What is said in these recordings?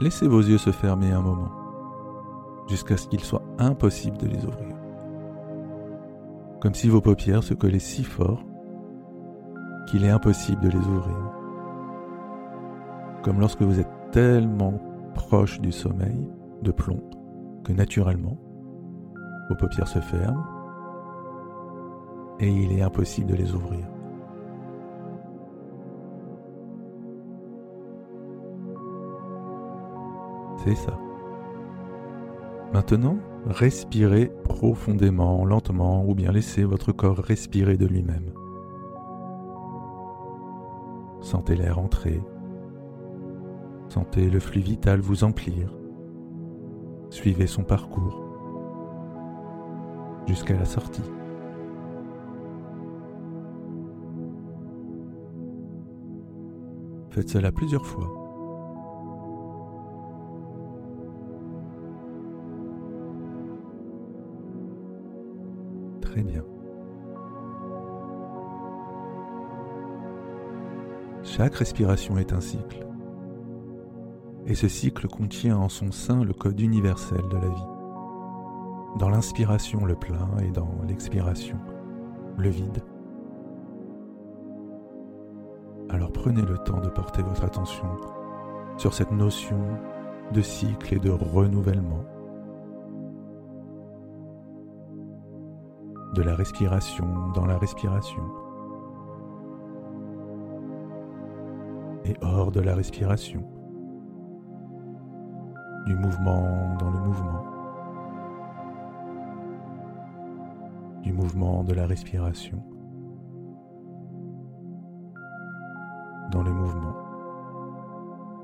laissez vos yeux se fermer un moment, jusqu'à ce qu'il soit impossible de les ouvrir. Comme si vos paupières se collaient si fort qu'il est impossible de les ouvrir. Comme lorsque vous êtes tellement proche du sommeil de plomb que naturellement, vos paupières se ferment et il est impossible de les ouvrir. Ça. Maintenant, respirez profondément, lentement, ou bien laissez votre corps respirer de lui-même. Sentez l'air entrer. Sentez le flux vital vous emplir. Suivez son parcours jusqu'à la sortie. Faites cela plusieurs fois. Chaque respiration est un cycle. Et ce cycle contient en son sein le code universel de la vie. Dans l'inspiration, le plein et dans l'expiration, le vide. Alors prenez le temps de porter votre attention sur cette notion de cycle et de renouvellement, de la respiration dans la respiration et hors de la respiration, du mouvement dans le mouvement, du mouvement de la respiration. Dans le mouvement.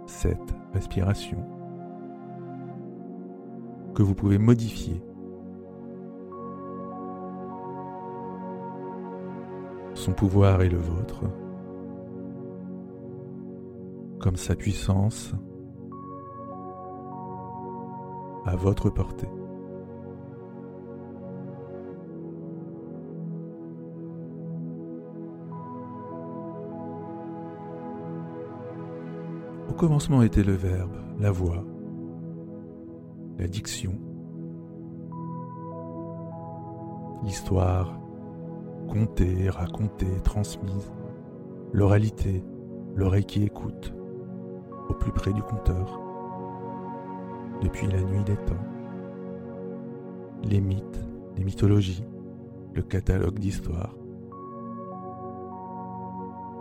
Cette respiration. Que vous pouvez modifier. Son pouvoir est le vôtre, comme sa puissance à votre portée. Au commencement était le verbe, la voix, la diction, l'histoire, contée, racontée, transmise, l'oralité, l'oreille qui écoute, au plus près du compteur, depuis la nuit des temps, les mythes, les mythologies, le catalogue d'histoire,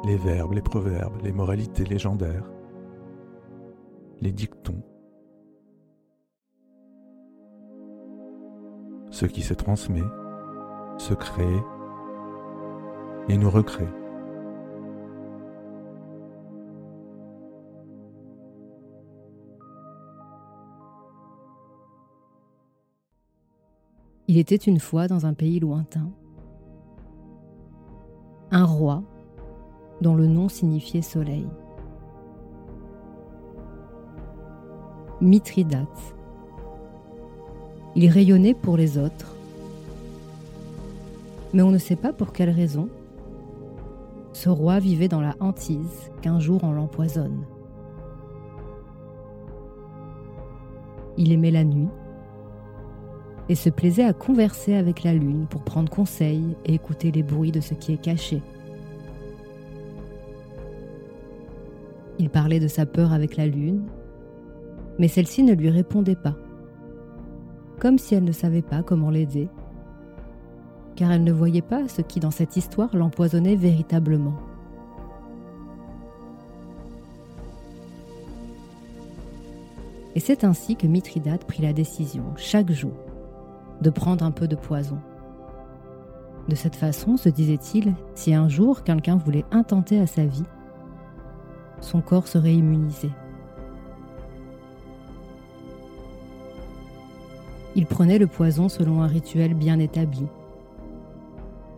les verbes, les proverbes, les moralités légendaires, les dictons, ce qui se transmet, se crée et nous recrée. Il était une fois dans un pays lointain un roi dont le nom signifiait soleil. Mithridate. Il rayonnait pour les autres, mais on ne sait pas pour quelle raison. Ce roi vivait dans la hantise qu'un jour on l'empoisonne. Il aimait la nuit et se plaisait à converser avec la lune pour prendre conseil et écouter les bruits de ce qui est caché. Il parlait de sa peur avec la lune mais celle-ci ne lui répondait pas, comme si elle ne savait pas comment l'aider, car elle ne voyait pas ce qui dans cette histoire l'empoisonnait véritablement. Et c'est ainsi que Mithridate prit la décision, chaque jour, de prendre un peu de poison. De cette façon, se disait-il, si un jour quelqu'un voulait intenter à sa vie, son corps serait immunisé. Il prenait le poison selon un rituel bien établi.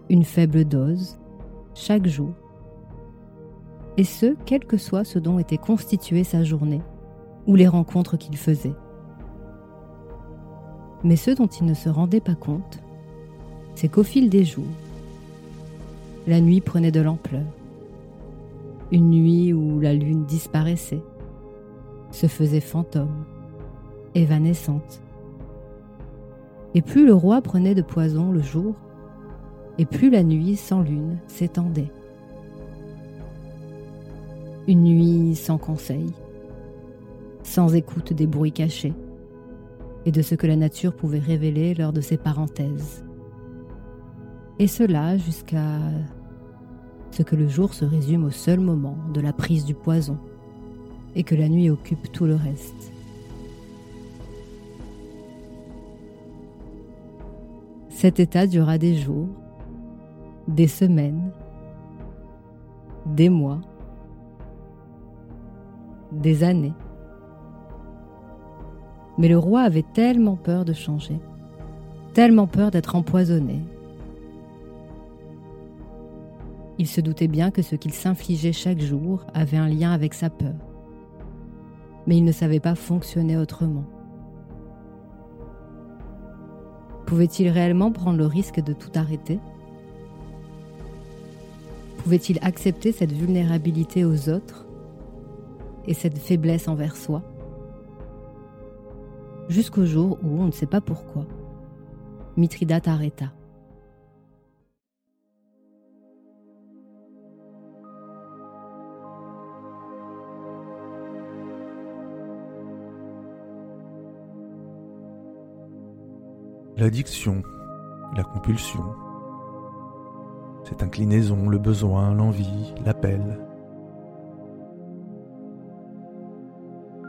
Une faible dose, chaque jour. Et ce, quel que soit ce dont était constituée sa journée, ou les rencontres qu'il faisait. Mais ce dont il ne se rendait pas compte, c'est qu'au fil des jours, la nuit prenait de l'ampleur. Une nuit où la lune disparaissait, se faisait fantôme, évanescente. Et plus le roi prenait de poison le jour, et plus la nuit sans lune s'étendait. Une nuit sans conseil, sans écoute des bruits cachés et de ce que la nature pouvait révéler lors de ses parenthèses. Et cela jusqu'à ce que le jour se résume au seul moment de la prise du poison et que la nuit occupe tout le reste. Cet état dura des jours, des semaines, des mois, des années. Mais le roi avait tellement peur de changer, tellement peur d'être empoisonné. Il se doutait bien que ce qu'il s'infligeait chaque jour avait un lien avec sa peur. Mais il ne savait pas fonctionner autrement. Pouvait-il réellement prendre le risque de tout arrêter? Pouvait-il accepter cette vulnérabilité aux autres et cette faiblesse envers soi? Jusqu'au jour où, on ne sait pas pourquoi, Mithridate arrêta. L'addiction, la compulsion, cette inclinaison, le besoin, l'envie, l'appel,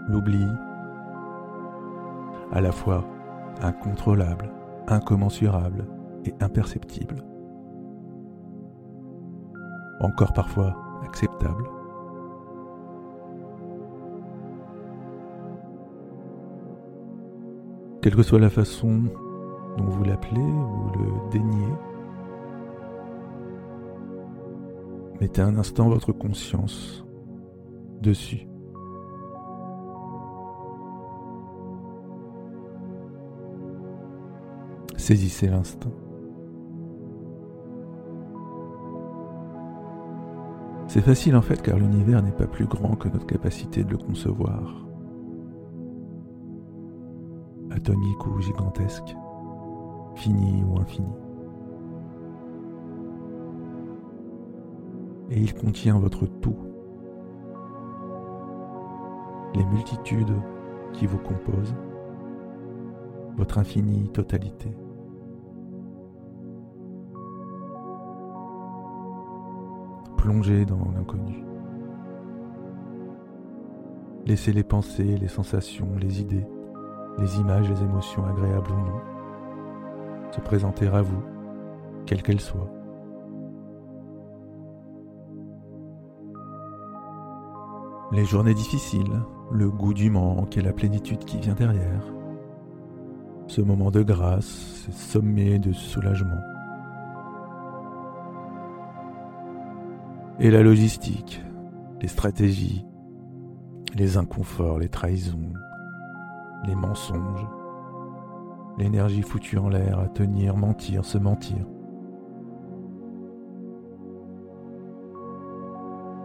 l'oubli, à la fois incontrôlable, incommensurable et imperceptible. Encore parfois acceptable. Quelle que soit la façon dont vous l'appelez ou le daignez, mettez un instant votre conscience dessus. Saisissez l'instant. C'est facile en fait car l'univers n'est pas plus grand que notre capacité de le concevoir. Atomique ou gigantesque, fini ou infini. Et il contient votre tout, les multitudes qui vous composent, votre infinie totalité. Plongez dans l'inconnu. Laissez les pensées, les sensations, les idées, les images, les émotions agréables ou non se présenter à vous, quelles qu'elles soient. Les journées difficiles, le goût du manque et la plénitude qui vient derrière. Ce moment de grâce, ce sommet de soulagement. Et la logistique, les stratégies, les inconforts, les trahisons, les mensonges, l'énergie foutue en l'air à tenir, mentir, se mentir.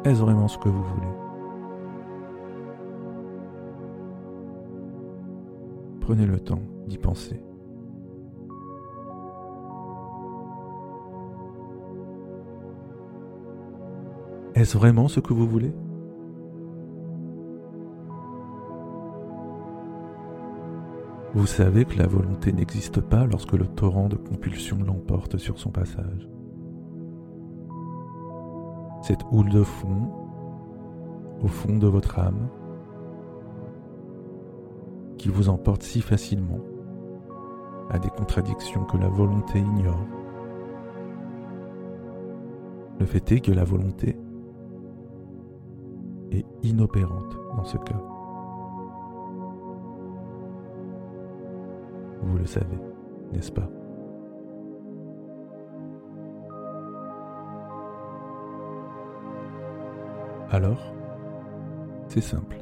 Est-ce vraiment ce que vous voulez? Prenez le temps d'y penser. Est-ce vraiment ce que vous voulez? Vous savez que la volonté n'existe pas lorsque le torrent de compulsion l'emporte sur son passage. Cette houle de fond, au fond de votre âme, qui vous emporte si facilement à des contradictions que la volonté ignore. Le fait est que la volonté est inopérante dans ce cas. Vous le savez, n'est-ce pas? Alors, c'est simple.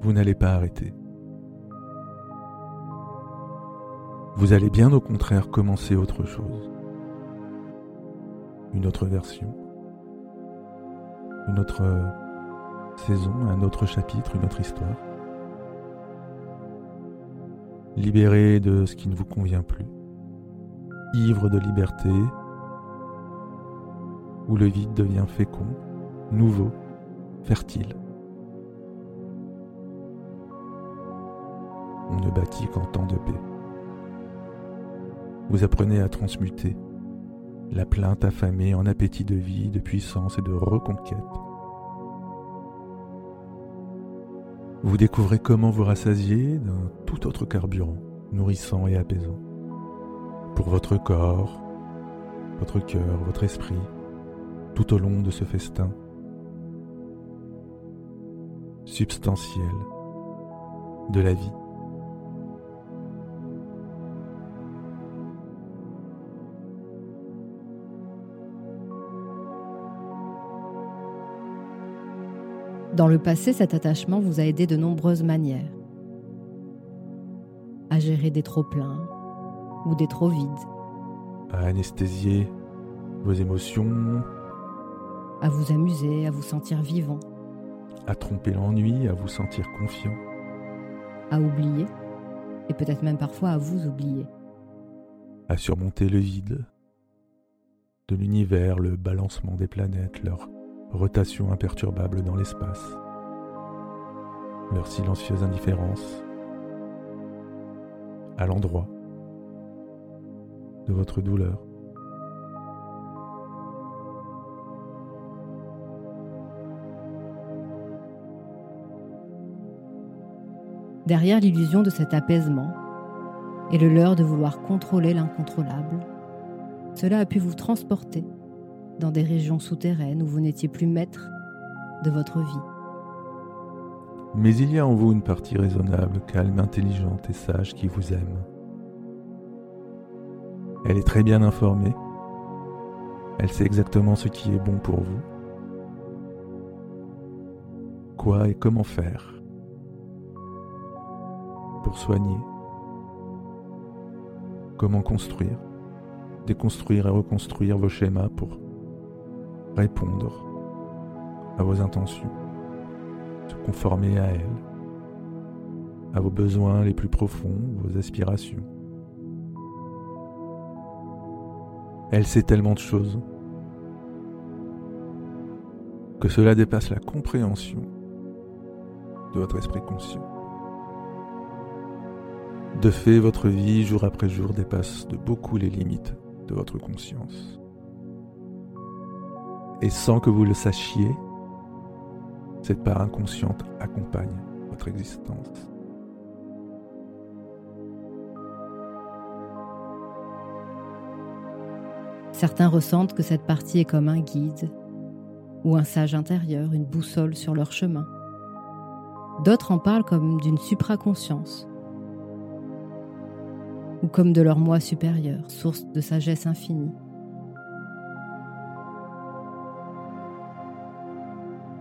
Vous n'allez pas arrêter. Vous allez bien au contraire commencer autre chose. Une autre version. Une autre saison, un autre chapitre, une autre histoire. Libéré de ce qui ne vous convient plus, ivre de liberté, où le vide devient fécond, nouveau, fertile. On ne bâtit qu'en temps de paix. Vous apprenez à transmuter la plainte affamée en appétit de vie, de puissance et de reconquête. Vous découvrez comment vous rassasier d'un tout autre carburant, nourrissant et apaisant, pour votre corps, votre cœur, votre esprit, tout au long de ce festin substantiel de la vie. Dans le passé, cet attachement vous a aidé de nombreuses manières. À gérer des trop-pleins ou des trop vides. À anesthésier vos émotions. À vous amuser, à vous sentir vivant. À tromper l'ennui, à vous sentir confiant. À oublier, et peut-être même parfois à vous oublier. À surmonter le vide de l'univers, le balancement des planètes, leur rotation imperturbable dans l'espace, leur silencieuse indifférence à l'endroit de votre douleur. Derrière l'illusion de cet apaisement et le leurre de vouloir contrôler l'incontrôlable, cela a pu vous transporter dans des régions souterraines où vous n'étiez plus maître de votre vie. Mais il y a en vous une partie raisonnable, calme, intelligente et sage qui vous aime. Elle est très bien informée. Elle sait exactement ce qui est bon pour vous. Quoi et comment faire pour soigner? Comment construire, déconstruire et reconstruire vos schémas pour répondre à vos intentions, se conformer à elles, à vos besoins les plus profonds, vos aspirations. Elle sait tellement de choses que cela dépasse la compréhension de votre esprit conscient. De fait, votre vie, jour après jour, dépasse de beaucoup les limites de votre conscience et sans que vous le sachiez, cette part inconsciente accompagne votre existence. Certains ressentent que cette partie est comme un guide ou un sage intérieur, une boussole sur leur chemin. D'autres en parlent comme d'une supraconscience ou comme de leur moi supérieur, source de sagesse infinie.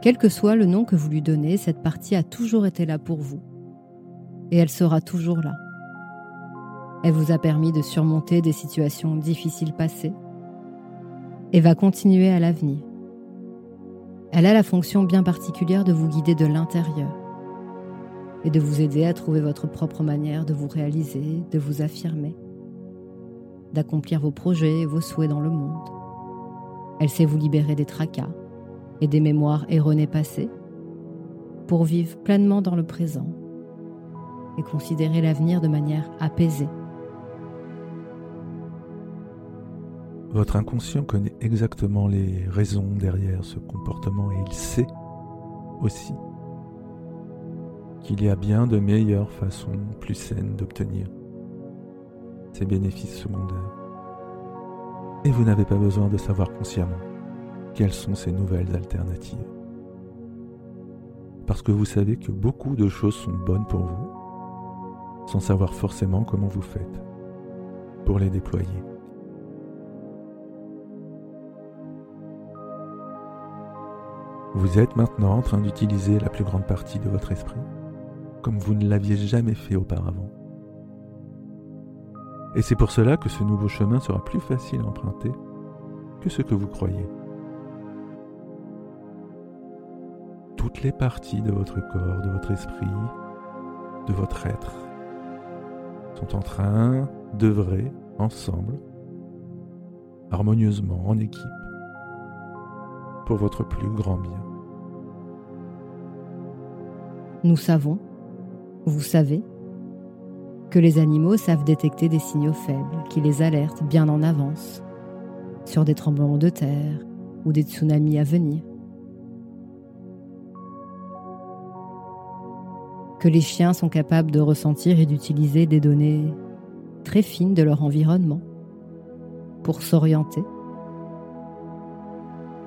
Quel que soit le nom que vous lui donnez, cette partie a toujours été là pour vous. Et elle sera toujours là. Elle vous a permis de surmonter des situations difficiles passées et va continuer à l'avenir. Elle a la fonction bien particulière de vous guider de l'intérieur et de vous aider à trouver votre propre manière de vous réaliser, de vous affirmer, d'accomplir vos projets et vos souhaits dans le monde. Elle sait vous libérer des tracas, et des mémoires erronées passées pour vivre pleinement dans le présent et considérer l'avenir de manière apaisée. Votre inconscient connaît exactement les raisons derrière ce comportement et il sait aussi qu'il y a bien de meilleures façons plus saines d'obtenir ces bénéfices secondaires. Et vous n'avez pas besoin de savoir consciemment quelles sont ces nouvelles alternatives. Parce que vous savez que beaucoup de choses sont bonnes pour vous, sans savoir forcément comment vous faites pour les déployer. Vous êtes maintenant en train d'utiliser la plus grande partie de votre esprit, comme vous ne l'aviez jamais fait auparavant. Et c'est pour cela que ce nouveau chemin sera plus facile à emprunter que ce que vous croyez. Toutes les parties de votre corps, de votre esprit, de votre être sont en train d'œuvrer ensemble, harmonieusement, en équipe, pour votre plus grand bien. Nous savons, vous savez, que les animaux savent détecter des signaux faibles qui les alertent bien en avance sur des tremblements de terre ou des tsunamis à venir. Les chiens sont capables de ressentir et d'utiliser des données très fines de leur environnement pour s'orienter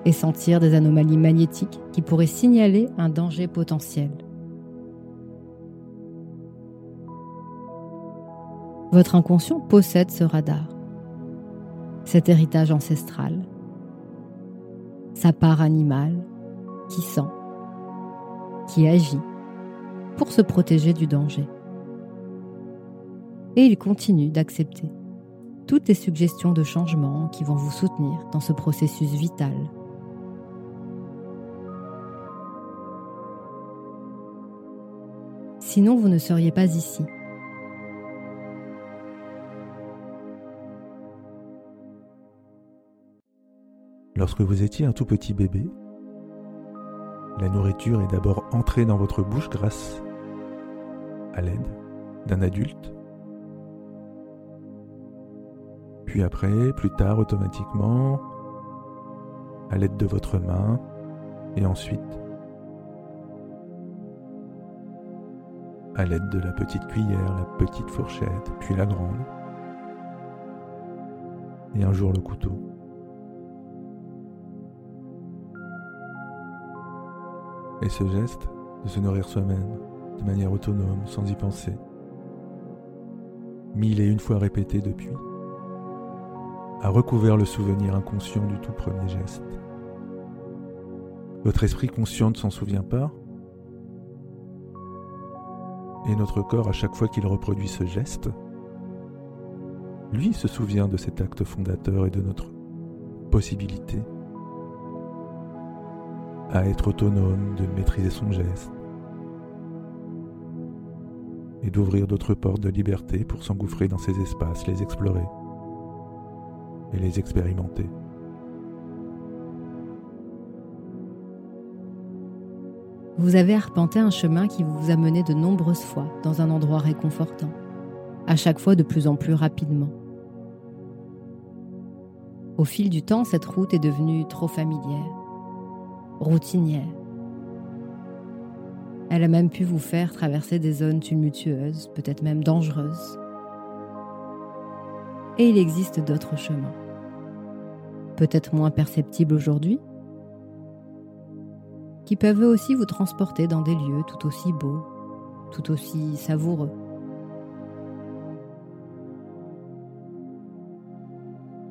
et sentir des anomalies magnétiques qui pourraient signaler un danger potentiel. Votre inconscient possède ce radar, cet héritage ancestral, sa part animale qui sent, qui agit pour se protéger du danger. Et il continue d'accepter toutes les suggestions de changement qui vont vous soutenir dans ce processus vital. Sinon, vous ne seriez pas ici. Lorsque vous étiez un tout petit bébé, la nourriture est d'abord entrée dans votre bouche grâce à l'aide d'un adulte. Puis après, plus tard, automatiquement, à l'aide de votre main, et ensuite à l'aide de la petite cuillère, la petite fourchette, puis la grande, et un jour le couteau. Et ce geste de se nourrir soi-même de manière autonome, sans y penser, mille et une fois répété depuis, a recouvert le souvenir inconscient du tout premier geste. Votre esprit conscient ne s'en souvient pas, et notre corps, à chaque fois qu'il reproduit ce geste, lui se souvient de cet acte fondateur et de notre possibilité à être autonome, de maîtriser son geste et d'ouvrir d'autres portes de liberté pour s'engouffrer dans ces espaces, les explorer et les expérimenter. Vous avez arpenté un chemin qui vous a mené de nombreuses fois dans un endroit réconfortant, à chaque fois de plus en plus rapidement. Au fil du temps, cette route est devenue trop familière routinière. Elle a même pu vous faire traverser des zones tumultueuses, peut-être même dangereuses. Et il existe d'autres chemins, peut-être moins perceptibles aujourd'hui, qui peuvent aussi vous transporter dans des lieux tout aussi beaux, tout aussi savoureux.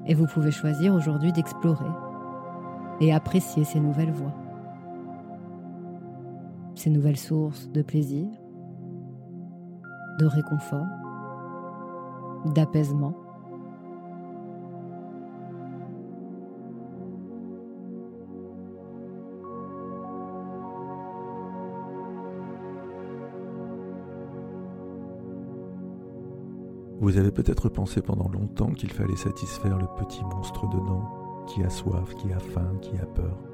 Et vous pouvez choisir aujourd'hui d'explorer et apprécier ces nouvelles voies, ces nouvelles sources de plaisir, de réconfort, d'apaisement. Vous avez peut-être pensé pendant longtemps qu'il fallait satisfaire le petit monstre dedans qui a soif, qui a faim, qui a peur.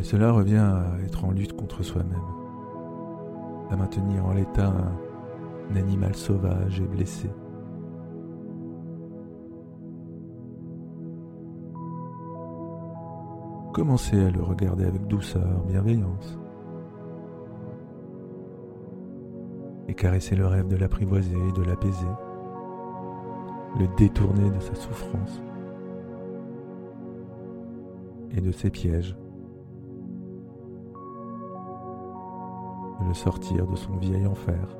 Mais cela revient à être en lutte contre soi-même, à maintenir en l'état un, animal sauvage et blessé. Commencez à le regarder avec douceur, bienveillance. Et caresser le rêve de l'apprivoiser de l'apaiser le détourner de sa souffrance et de ses pièges, sortir de son vieil enfer.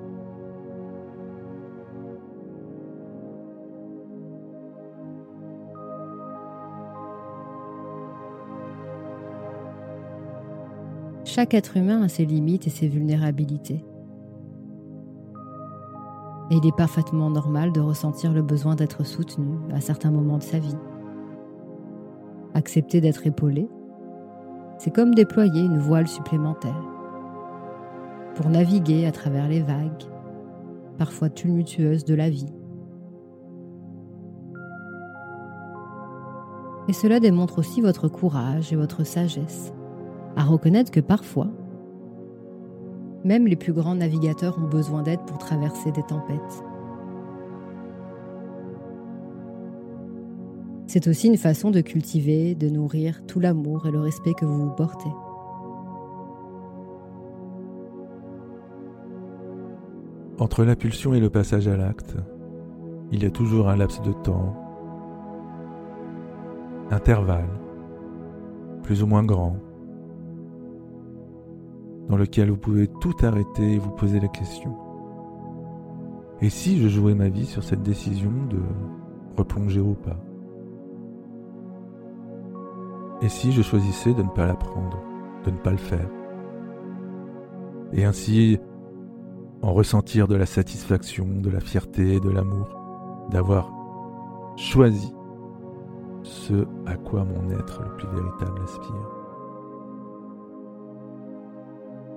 Chaque être humain a ses limites et ses vulnérabilités. Et il est parfaitement normal de ressentir le besoin d'être soutenu à certains moments de sa vie. Accepter d'être épaulé, C'est comme déployer une voile supplémentaire pour naviguer à travers les vagues, parfois tumultueuses de la vie. Et cela démontre aussi votre courage et votre sagesse à reconnaître que parfois, même les plus grands navigateurs ont besoin d'aide pour traverser des tempêtes. C'est aussi une façon de cultiver, de nourrir tout l'amour et le respect que vous vous portez. Entre l'impulsion et le passage à l'acte, il y a toujours un laps de temps, intervalle, plus ou moins grand, dans lequel vous pouvez tout arrêter et vous poser la question. Et si je jouais ma vie sur cette décision de replonger ou pas? Et si je choisissais de ne pas l'apprendre, de ne pas le faire? Et ainsi en ressentir de la satisfaction, de la fierté, de l'amour, d'avoir choisi ce à quoi mon être le plus véritable aspire.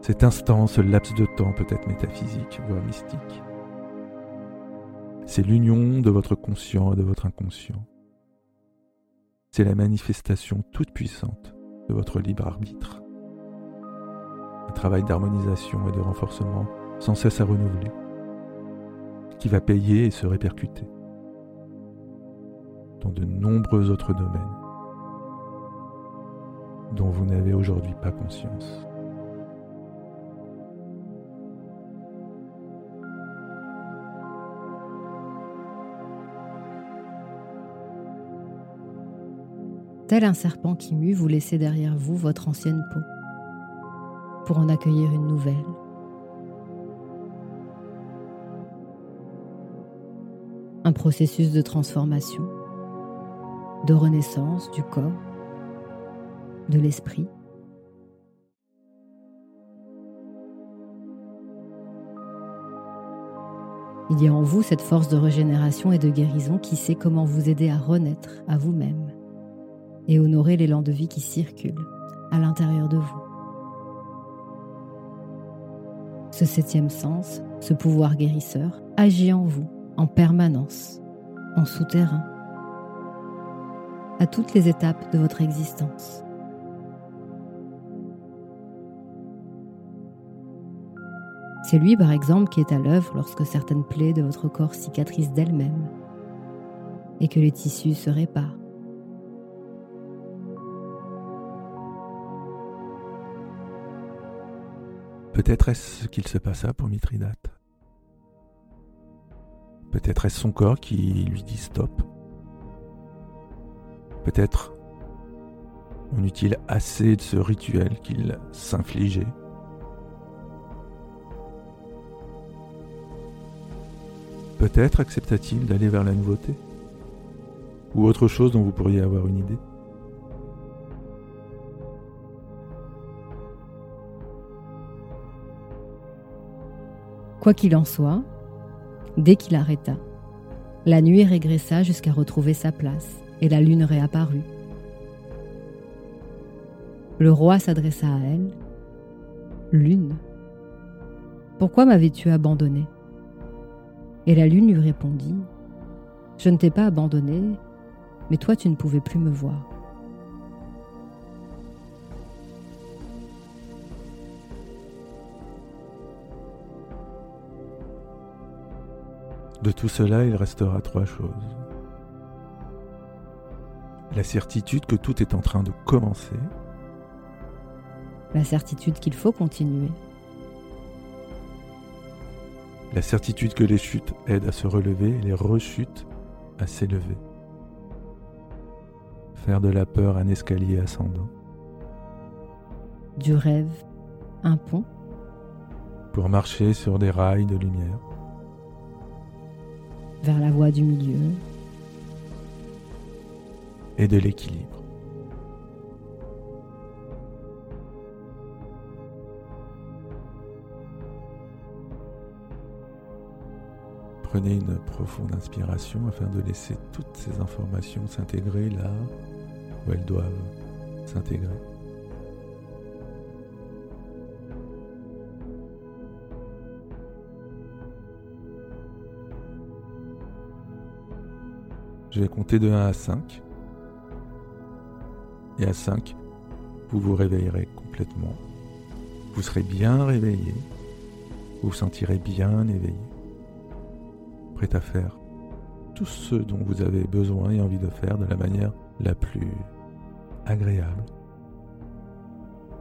Cet instant, ce laps de temps peut être métaphysique, voire mystique. C'est l'union de votre conscient et de votre inconscient. C'est la manifestation toute puissante de votre libre arbitre. Un travail d'harmonisation et de renforcement sans cesse à renouveler, qui va payer et se répercuter dans de nombreux autres domaines dont vous n'avez aujourd'hui pas conscience. Tel un serpent qui mue, vous laissez derrière vous votre ancienne peau pour en accueillir une nouvelle. Processus de transformation, de renaissance du corps, de l'esprit. Il y a en vous cette force de régénération et de guérison qui sait comment vous aider à renaître à vous-même et honorer l'élan de vie qui circule à l'intérieur de vous. Ce septième sens, ce pouvoir guérisseur, agit en vous en permanence, en souterrain, à toutes les étapes de votre existence. C'est lui, par exemple, qui est à l'œuvre lorsque certaines plaies de votre corps cicatrisent d'elles-mêmes et que les tissus se réparent. Peut-être est-ce ce qu'il se passa pour Mithridate. Peut-être est-ce son corps qui lui dit stop. Peut-être en eut-il assez de ce rituel qu'il s'infligeait. Peut-être accepta-t-il d'aller vers la nouveauté Ou autre chose dont vous pourriez avoir une idée Quoi qu'il en soit, dès qu'il arrêta, la nuit régressa jusqu'à retrouver sa place et la lune réapparut. Le roi s'adressa à elle. Lune, pourquoi m'avais-tu abandonné Et la lune lui répondit, Je ne t'ai pas abandonné, mais toi tu ne pouvais plus me voir. De tout cela, il restera trois choses. La certitude que tout est en train de commencer. La certitude qu'il faut continuer. La certitude que les chutes aident à se relever et les rechutes à s'élever. Faire de la peur un escalier ascendant. Du rêve, un pont. Pour marcher sur des rails de lumière vers la voie du milieu et de l'équilibre. Prenez une profonde inspiration afin de laisser toutes ces informations s'intégrer là où elles doivent s'intégrer. Je vais compter de 1 à 5. Et à 5, vous vous réveillerez complètement. Vous serez bien réveillé. Vous vous sentirez bien éveillé. Prêt à faire tout ce dont vous avez besoin et envie de faire de la manière la plus agréable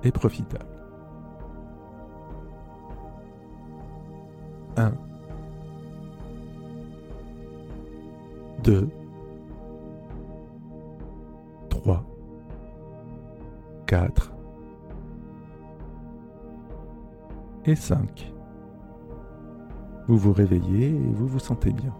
et profitable. 1 2 3 4 et 5. Vous vous réveillez et vous vous sentez bien.